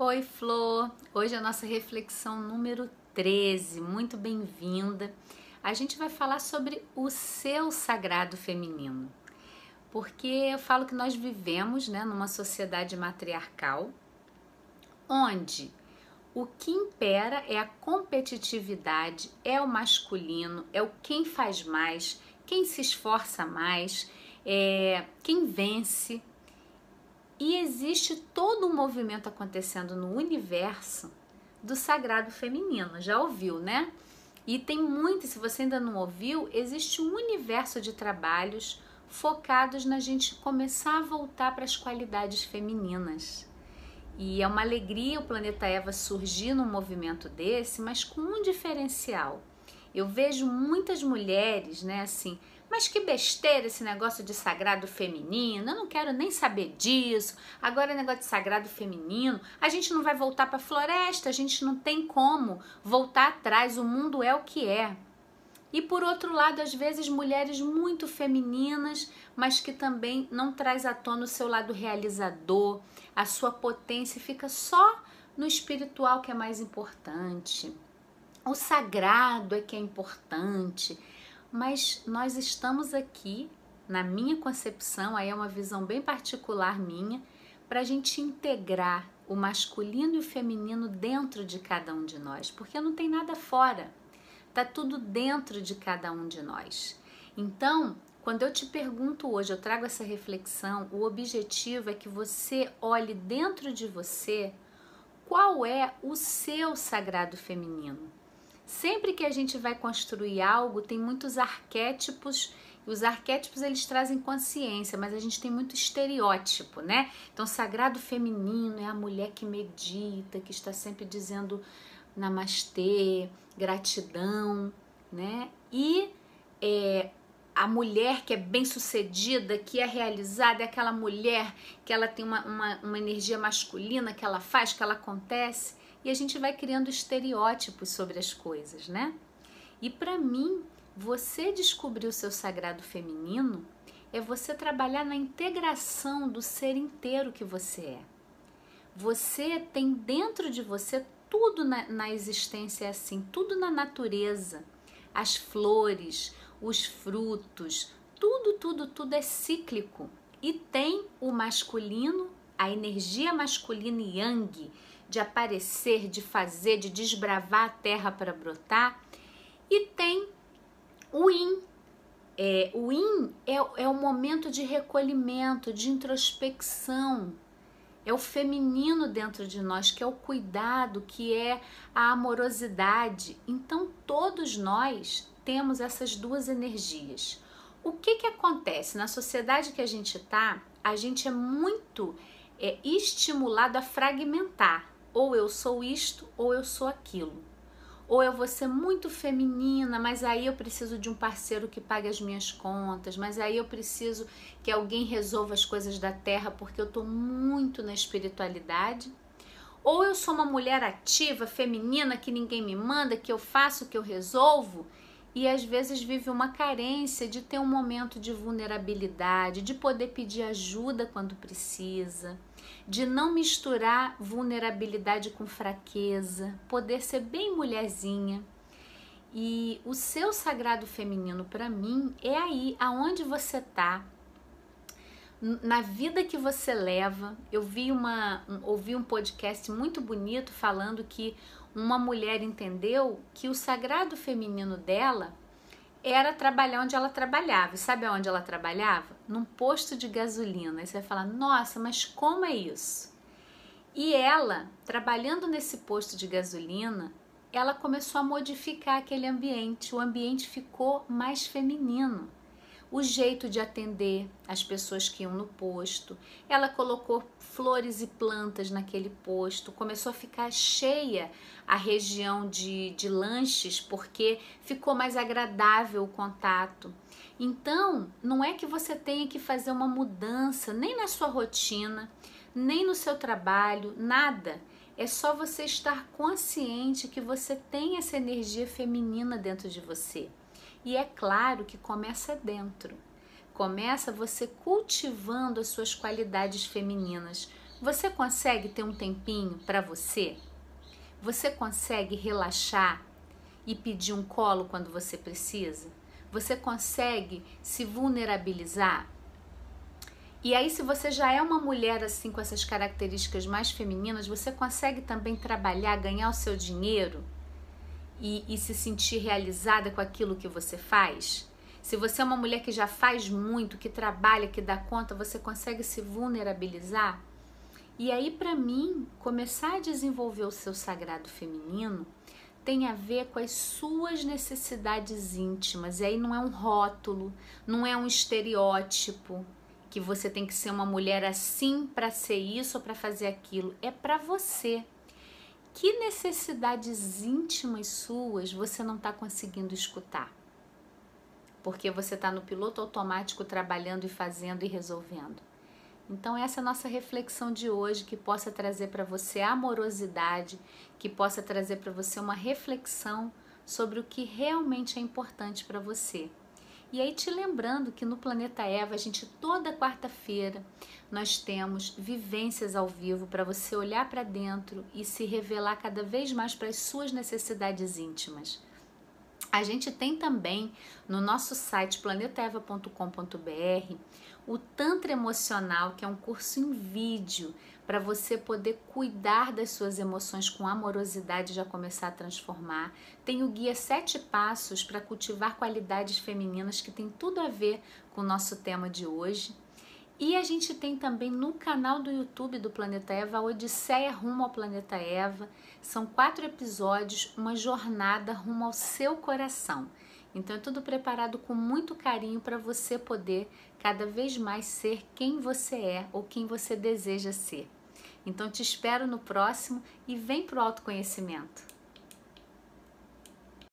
Oi, Flor! Hoje é a nossa reflexão número 13, muito bem-vinda. A gente vai falar sobre o seu sagrado feminino, porque eu falo que nós vivemos né, numa sociedade matriarcal onde o que impera é a competitividade, é o masculino, é o quem faz mais, quem se esforça mais, é quem vence. E existe todo um movimento acontecendo no universo do sagrado feminino. Já ouviu, né? E tem muito, se você ainda não ouviu, existe um universo de trabalhos focados na gente começar a voltar para as qualidades femininas. E é uma alegria o Planeta Eva surgir num movimento desse, mas com um diferencial. Eu vejo muitas mulheres, né, assim, mas que besteira esse negócio de sagrado feminino, eu não quero nem saber disso. Agora é negócio de sagrado feminino, a gente não vai voltar para a floresta, a gente não tem como voltar atrás, o mundo é o que é. E por outro lado, às vezes mulheres muito femininas, mas que também não traz à tona o seu lado realizador, a sua potência fica só no espiritual que é mais importante. O sagrado é que é importante mas nós estamos aqui, na minha concepção, aí é uma visão bem particular minha, para a gente integrar o masculino e o feminino dentro de cada um de nós, porque não tem nada fora, tá tudo dentro de cada um de nós. Então, quando eu te pergunto hoje, eu trago essa reflexão, o objetivo é que você olhe dentro de você qual é o seu sagrado feminino. Sempre que a gente vai construir algo, tem muitos arquétipos e os arquétipos eles trazem consciência, mas a gente tem muito estereótipo, né? Então, sagrado feminino é a mulher que medita, que está sempre dizendo namastê, gratidão, né? E é, a mulher que é bem sucedida, que é realizada, é aquela mulher que ela tem uma, uma, uma energia masculina que ela faz, que ela acontece e a gente vai criando estereótipos sobre as coisas, né? E para mim, você descobrir o seu sagrado feminino é você trabalhar na integração do ser inteiro que você é. Você tem dentro de você tudo na, na existência é assim, tudo na natureza. As flores, os frutos, tudo, tudo, tudo é cíclico. E tem o masculino, a energia masculina yang, de aparecer, de fazer, de desbravar a terra para brotar. E tem o in. É, o in é, é o momento de recolhimento, de introspecção. É o feminino dentro de nós, que é o cuidado, que é a amorosidade. Então, todos nós temos essas duas energias. O que, que acontece? Na sociedade que a gente está, a gente é muito é, estimulado a fragmentar ou eu sou isto ou eu sou aquilo. Ou eu vou ser muito feminina, mas aí eu preciso de um parceiro que pague as minhas contas, mas aí eu preciso que alguém resolva as coisas da terra porque eu estou muito na espiritualidade. Ou eu sou uma mulher ativa, feminina, que ninguém me manda, que eu faço, que eu resolvo, e às vezes vive uma carência de ter um momento de vulnerabilidade, de poder pedir ajuda quando precisa, de não misturar vulnerabilidade com fraqueza, poder ser bem mulherzinha. E o seu sagrado feminino para mim é aí, aonde você tá, na vida que você leva. Eu vi uma, um, ouvi um podcast muito bonito falando que uma mulher entendeu que o sagrado feminino dela era trabalhar onde ela trabalhava. E sabe onde ela trabalhava? Num posto de gasolina. Aí você vai falar: "Nossa, mas como é isso?" E ela, trabalhando nesse posto de gasolina, ela começou a modificar aquele ambiente. O ambiente ficou mais feminino o jeito de atender as pessoas que iam no posto. Ela colocou flores e plantas naquele posto, começou a ficar cheia a região de, de lanches porque ficou mais agradável o contato. Então, não é que você tenha que fazer uma mudança nem na sua rotina, nem no seu trabalho, nada. É só você estar consciente que você tem essa energia feminina dentro de você. E é claro que começa dentro. Começa você cultivando as suas qualidades femininas Você consegue ter um tempinho para você? Você consegue relaxar e pedir um colo quando você precisa? Você consegue se vulnerabilizar? E aí, se você já é uma mulher assim com essas características mais femininas, você consegue também trabalhar, ganhar o seu dinheiro e, e se sentir realizada com aquilo que você faz? Se você é uma mulher que já faz muito, que trabalha, que dá conta, você consegue se vulnerabilizar? E aí, para mim, começar a desenvolver o seu sagrado feminino tem a ver com as suas necessidades íntimas. E aí não é um rótulo, não é um estereótipo que você tem que ser uma mulher assim para ser isso ou para fazer aquilo. É para você. Que necessidades íntimas suas você não está conseguindo escutar? Porque você está no piloto automático trabalhando e fazendo e resolvendo. Então, essa é a nossa reflexão de hoje, que possa trazer para você amorosidade, que possa trazer para você uma reflexão sobre o que realmente é importante para você. E aí te lembrando que no Planeta Eva, a gente toda quarta-feira nós temos vivências ao vivo para você olhar para dentro e se revelar cada vez mais para as suas necessidades íntimas. A gente tem também no nosso site planetaeva.com.br o Tantra Emocional, que é um curso em vídeo para você poder cuidar das suas emoções com amorosidade e já começar a transformar. Tem o guia Sete Passos para cultivar qualidades femininas, que tem tudo a ver com o nosso tema de hoje. E a gente tem também no canal do YouTube do Planeta Eva a Odisseia Rumo ao Planeta Eva. São quatro episódios, uma jornada rumo ao seu coração. Então é tudo preparado com muito carinho para você poder cada vez mais ser quem você é ou quem você deseja ser. Então te espero no próximo e vem pro autoconhecimento.